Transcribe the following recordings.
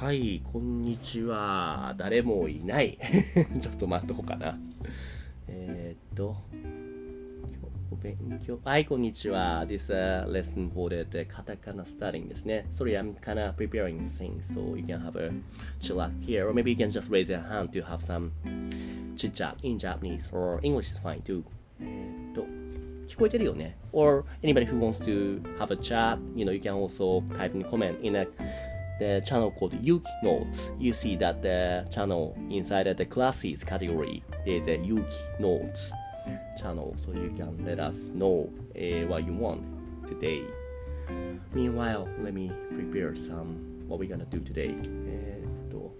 はい、こんにちは。誰もいない。ちょっと待っとこうかな。えーっと、お勉強。はい、こんにちは。This lesson for the, the カタカナ studying ですね。Sorry, I'm kinda preparing things, so you can have a chill out here, or maybe you can just raise your hand to have some chit chat in Japanese, or English is fine too. えっと、聞こえてるよね Or anybody who wants to have a chat, you know, you can also type in comment in a the channel called Yuki Notes. You see that the channel inside the classes category, there's a Yuki Notes channel, so you can let us know uh, what you want today. Meanwhile, let me prepare some what we're gonna do today. えーっと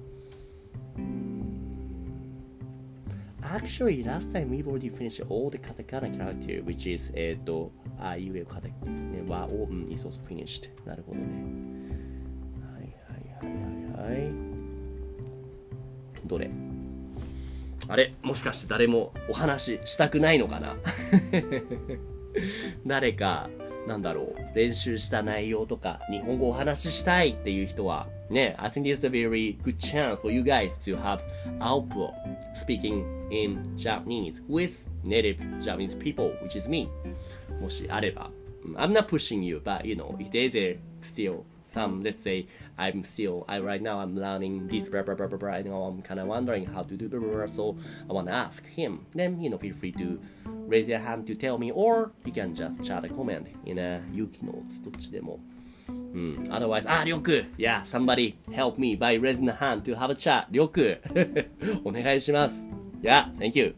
Actually, last time we've already finished all the katakana character, which is えーっと、あいうえおカタね和音 is also finished. なるほどね。 い。どれあれもしかして誰もお話したくないのかな誰か、なんだろう、練習した内容とか、日本語お話ししたいっていう人は、ね、I think this is a very good chance for you guys to have output speaking in Japanese with native Japanese people, which is me. もしあれば。I'm not pushing you, but you know, if there's a still some, let's say, I'm still, I right now I'm learning this, blah, blah, blah, blah, blah, you know, I'm kind of wondering how to do blah, blah, blah, so I want to ask him. Then, you know, feel free to raise your hand to tell me, or you can just chat a comment in a Yuki notes, どっちでも。うん。Otherwise, あ、りょうく Yeah, somebody help me by raising a hand to have a chat. りょうくお願いします。Yeah, thank you.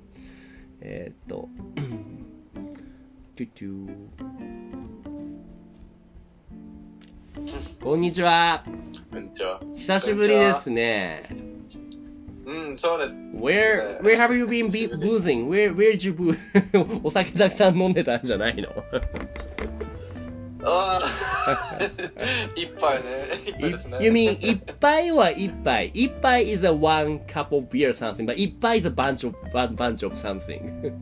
えーっと、トゥトゥ こんにちは。こんにちは。久しぶりですね。うん、そうです。Where, where have you been be- boozing? Where, where did you boo? お酒たくさん飲んでたんじゃないのああ、一杯ね。一杯ですね。You mean 一杯は一杯。一杯 is a one cup of beer something, but 一杯 is a bunch of, one bunch of something.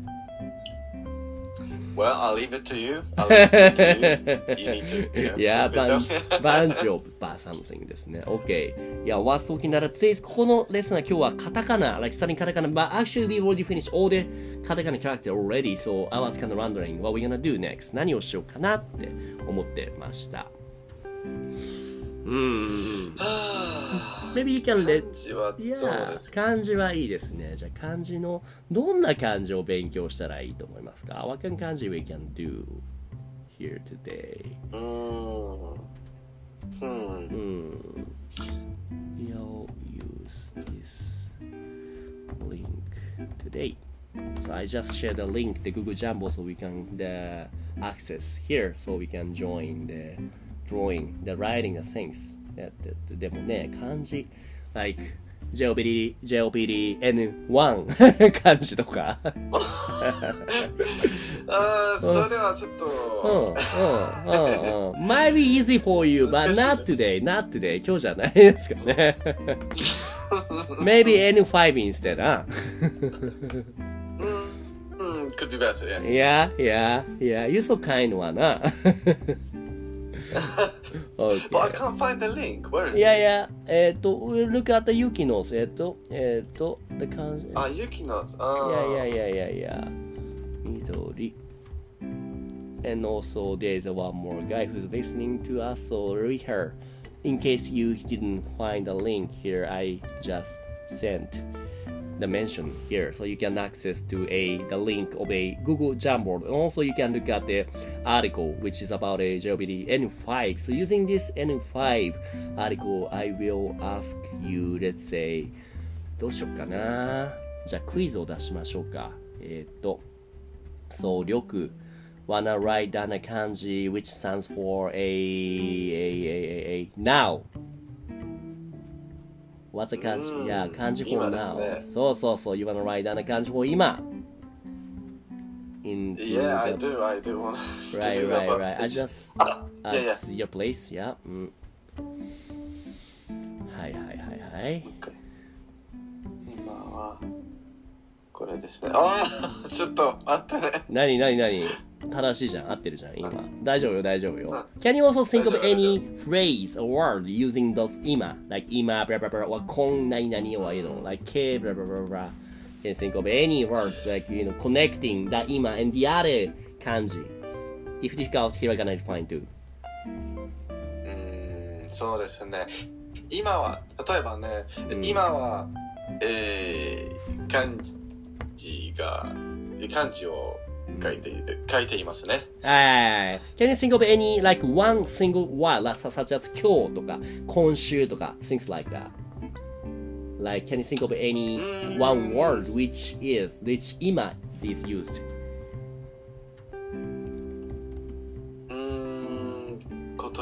Well, I'll leave it to you. I'll leave it to you. You need to. yeah, prove yourself. bunch, bunch of bar something ですね。OK. いや、was talking that today's ここのレッスンは今日はカタカナ、like studying カタカナ、but actually we already finished all the カタカナ character already, so I was kind of wondering what we're gonna do next. 何をしようかなって思ってました。うーん。Maybe you can let 漢字はいや漢字はいいですね。じゃあ漢字のどんな漢字を勉強したらいいと思いますか ?What can 漢字 we can do here today? うーん。うん。Hmm. You'll use this link today. So I just shared the link, the Google Jumbo, so we can the access here, so we can join the drawing, the writing the things. でででもね、漢字、like JOPD、JOPD N1 漢字とか。ああ、それはちょっうん、と。うん、うん、うん。might be easy for you, but not today, not today. 今日じゃないですかね。Maybe N5 instead, あうん。うん、could be better, yeah. Yeah, yeah, yeah. You so kind はな。okay. But I can't find the link. Where is いやい it? や、えっ、と、look at the Yuki notes. えっ、と、えっ、と、the 漢字。あ、Yuki notes. いあやいやいやいやいや。緑。And also there's one more guy who's listening to us, so read her. In case you didn't find the link here, I just sent The mention here. So you can access to a the link of a Google Jamboard, and also you can look at the article which is about a JLPT N5. So using this N5 article, I will ask you, let's say, どうしよっかな。じゃあクイズを出しましょうか。えー、っと、そう、りょく。Wanna write down a kanji which stands for a, a, a, a, a now What's the kanji? うん Yeah, kanji for 今です now. ねそうそうそう、you wanna write down a kanji for 今。In Yeah, I the- do. I do want to Right, do that, right, but right. I it's- just あ uh, yeah, yeah. it's your place, yeah. うん。はいはいはいはい。 これですね。ああ、ちょっと待ってね。なになになに正しいじゃん合ってるじゃん今大丈夫よ大丈夫よ Can you also think of any phrase or word using those 今 like 今 blah blah blah or こんなになに or you know like K blah blah blah blah Can you think of any word like you know connecting that 今 and the other 漢字 If difficult here I gonna find too うーん、そうですね。今は、例えばね、うん今は、えー、漢字が、漢字を書いて書いていますね。はい。Can you think of any like one single word like such as 今日とか今週とか things like that? Like can you think of any one word which is which 今 is used?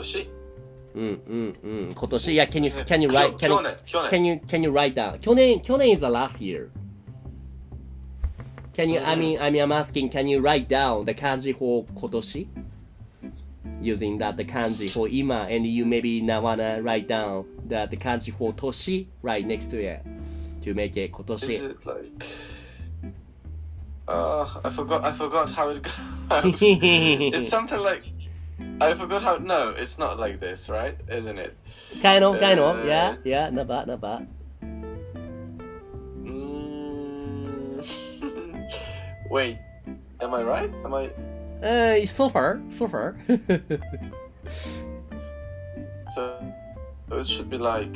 年うんうんうん。今年 yeah can you can you write 去 can 去 you can 年。you can you write down 去年去年 is the last year. Can you? I mean, I mean, I'm asking. Can you write down the kanji for kotoshi? Using that the kanji for ima, and you maybe now wanna write down that the kanji for toshi right next to it to make it kotoshi. Is it like? Uh, I forgot. I forgot how it goes. it's something like. I forgot how. No, it's not like this, right? Isn't it? Kind of, uh, kind of. Uh, yeah, yeah. Not bad, not bad. Wait, am I right? Am I? uh so far so far So it should be like.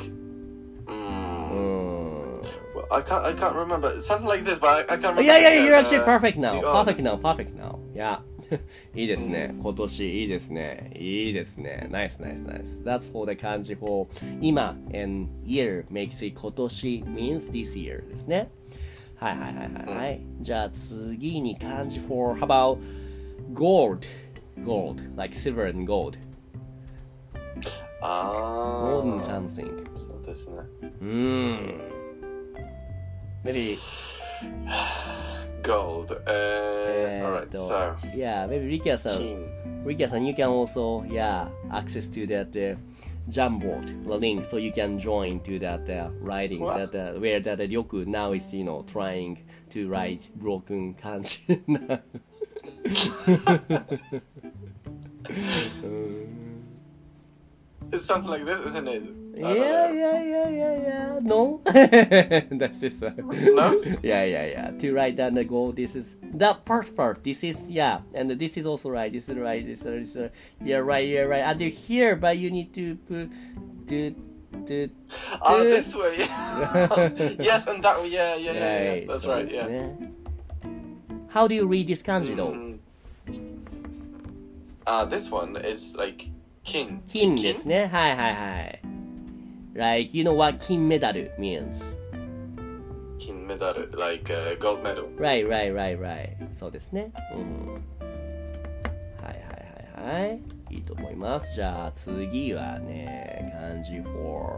Mm, うん well, I can't. I can't remember. Something like this, but I, I can't remember. Yeah, yeah, the, you're actually uh, perfect now. the- oh, Perfect now, perfect now. Yeah. いいですね。今年いいですね。いいですね。Nice, nice, nice. That's for the 漢字 for 今 and year makes it 今年 means this year ですね。 はいはいはいはい、じゃあ次に漢字 for how about gold? Gold like silver and gold. ああ gold and something. そうですね。うん maybe gold uh, eh, alright so yeah maybe Rikia san Rikia san you can also yeah access to that、uh, Jamboard, the link, so you can join to that uh, writing, that uh, where that uh, Ryoku now is, you know, trying to write broken kanji. It's something like this, isn't it? Yeah, yeah, yeah, yeah, yeah. No, that's this one. No. yeah, yeah, yeah. To write down the goal. This is the first part. This is yeah, and this is also right. This is right. This is, this is yeah, right. Yeah, right. Under here, but you need to put to do, do. Oh, this way. yes, and that way. Yeah, yeah, yeah. yeah. That's so right. Yeah. How do you read this kanji mm. though? Uh, this one is like kin. 金ですね。はいはいはい。Like, you know what 金メダル means? Kin medal, like uh, gold medal. Right, right, right, right. そうですね。うん。はいはいはいはい。いいと思います。じゃあ次はね、漢字 for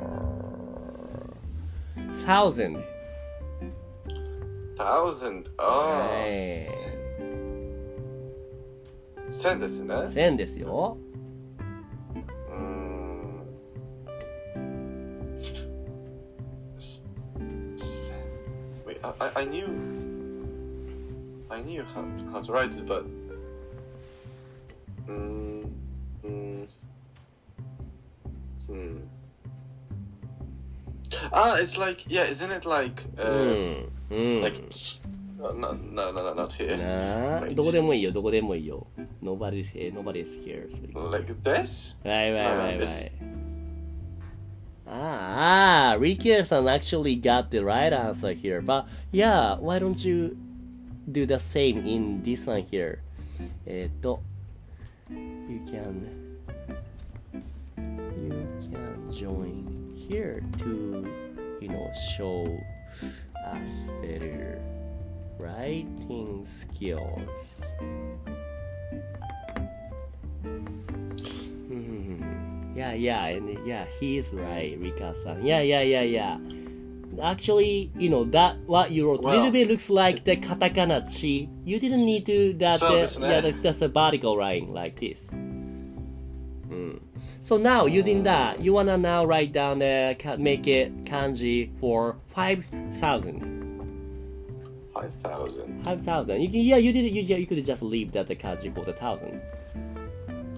thousand。Thousand. Oh. はい。千ですね。千ですよ。I, I, I knew. I knew how, how to write it, but. Mm, mm, hmm. Ah, it's like yeah, isn't it like う uh, ん。うん。 like no no no no not here なあ、 Right. どこでもいいよ、どこでもいいよ。Nobody's here, nobody's here. like this? Right, right, right, Uh, this- right. Ah, ah, Ricky-san actually got the right answer here. But yeah, why don't you do the same in this one here? えっと、you can, you can join here to, you know, show us better writing skills. yeah, yeah, and yeah, he's right, Rika-san. Yeah, yeah, yeah, yeah. Actually, you know that what you wrote well, a little bit looks like the katakana chi. You didn't need to that. So the, yeah, the, just a vertical line like this. Mm. So now using that, you wanna now write down the make it kanji for five thousand. Five thousand. Five thousand. You can, yeah, you did. You, yeah, you could just leave that the kanji for the thousand.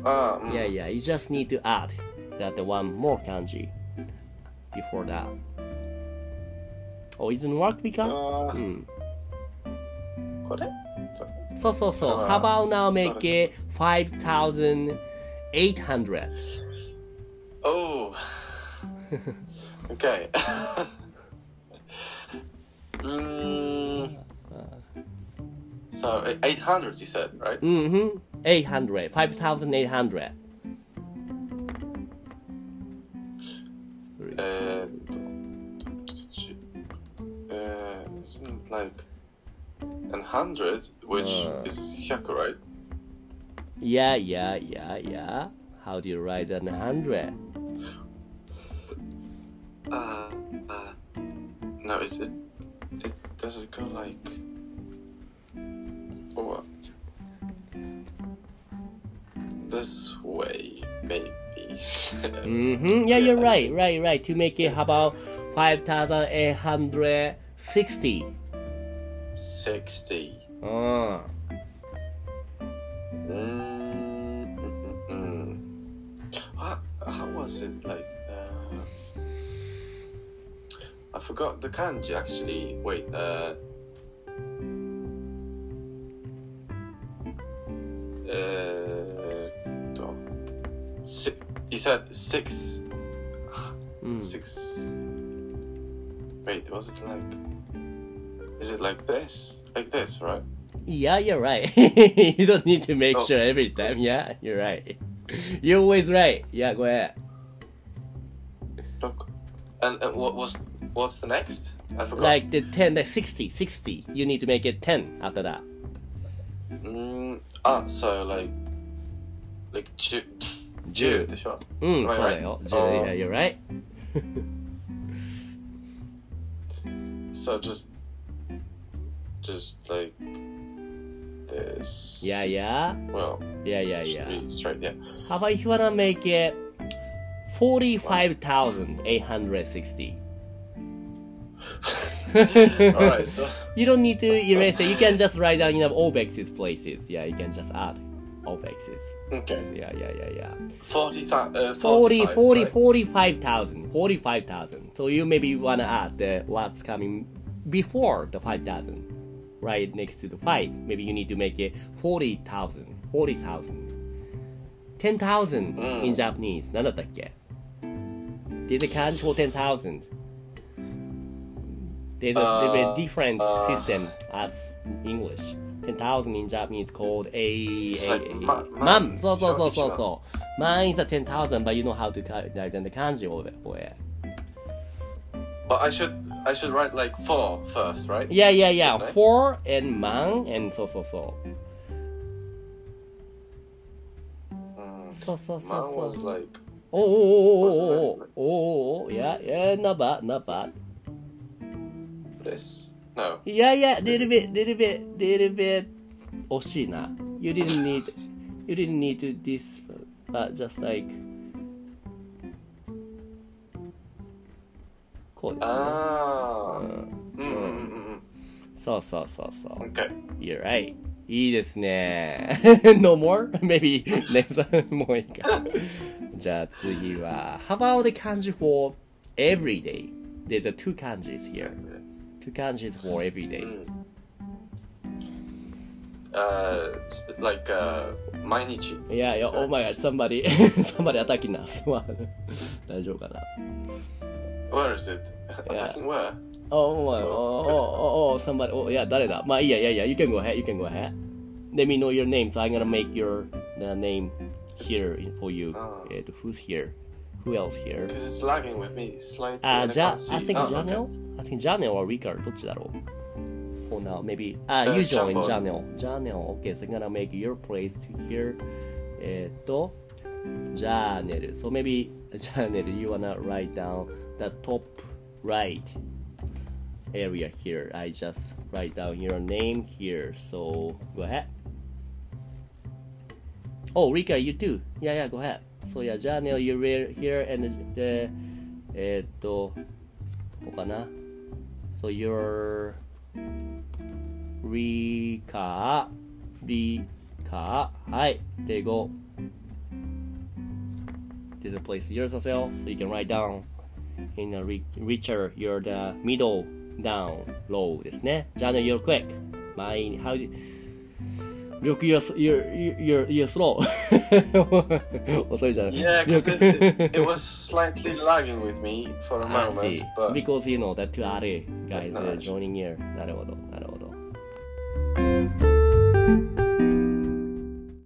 Ah, mm. Yeah, yeah. You just need to add that the one more kanji before that. Oh, it didn't work, Mika? あー Hmm. これそうそうそうそう。あー How about now make it five thousand eight hundred? Oh. okay. mm, so eh, 800 you said, right? Mm-hmm. Eight hundred. Five thousand eight hundred. Uh, uh, isn't like an hundred, which Uh. is hyaku, right? Yeah, yeah, yeah, yeah. How do you write an hundred? Uh, uh, no, it's, it, it does it go like, or this way, maybe. Mm-hmm. Yeah, you're right, right, right. To make it, how about five thousand eight hundred sixty? 60. Uh, Mm, mm, mm, mm. How, how was it like? Uh, I forgot the kanji actually. Wait, uh, uh, si- you said six, mm. six. Wait, was it like? Is it like this? Like this, right? Yeah, you're right. you don't need to make Oh. sure every time. Yeah, you're right. You're always right. Yeah, go ahead. Look, and, and what was what's the next? I forgot. Like the 10, the 60, 60. You need to make it 10 after that. Mm, ah, so like, like Ju, Ju でしょ Mm, Right, そうだよ。 right. Yeah, Oh. you're right. So just, just like this. Yeah, yeah. Well, Yeah, yeah, should yeah. be straight. Yeah. How about if you wanna make it 45,860? All right. So You don't need to erase it. You can just write down, you know, all X's places. Yeah, you can just add all X's. okay, Yeah, yeah, yeah, yeah. forty thousand. Uh, 40, 45, 40, right? 45,000. 45,000. So you maybe want to add the what's coming before the 5,000. Right next to the 5. Maybe you need to make it 40,000. 40,000. 10,000 in Japanese. 何だったっけ There's a kanji for 10,000. There's a little bit Uh, different uh, system as English. 10,000 in Japanese called a, a, a, a mum. So, so, so, so, so. Mine is a 10,000, but you know how to calculate the kanji over for it. But I should I should write like four first, right? Yeah, yeah, yeah. Shouldn't four I? and man and so, so, so. Mm. So, so, so, so. Oh, oh, oh, oh oh, oh, oh, oh, oh, yeah, yeah, not bad, not bad. This. No. Yeah, yeah, little bit, little bit, little bit. 惜しいな。You didn't need, you didn't need to this, but just like. こうですね。 Ah. うん Mm, mm, mm, mm, そうそうそうそう。 mm. Okay. You're right. いいですね。no more? Maybe next one もういいか。じゃあ次は、How about the kanji for every day? There's a two kanjis here. Two kanjis for every day. Mm. Uh, it's like uh, 毎日。いやいや、 So- oh my god, somebody, somebody attacking us. 大丈夫かな Where is it? Yeah. Attacking where? Oh my, oh, oh, oh, oh, somebody, oh, いや、誰だまあいいやいやいや、you can go ahead, you can go ahead. Let me know your name, so I'm gonna make your the name here for you. Ah. えっと、who's here? Who else here? Because it's lagging with me slightly. あ、 and I じゃ can't see. あ、I think Oh, Janel? okay. I think Janel or Ricard どっちだろう for now. Maybe ah, Uh, you join Jumbo. Janel. Janel. Okay, so I'm gonna make your place to here. えーっと、Janel. So maybe Janel, you wanna write down the top right area here. I just write down your name here. So go ahead. Oh, Rika, you too. Yeah, yeah, go ahead. So yeah, Janel, you're here and the えーっと、ここかな。So you're Rika, Rika. はい。There you go. This is a place yourself, so you can write down in a re- richer, you're the middle down low ですね。Jana, you're quick. Mine, how do Look, you're, you're, you're, you're slow. 遅いじゃない Yeah, because it, it, it was slightly lagging with me for a I moment, see. but Because you know that two other guys But are nice. joining here. なるほど。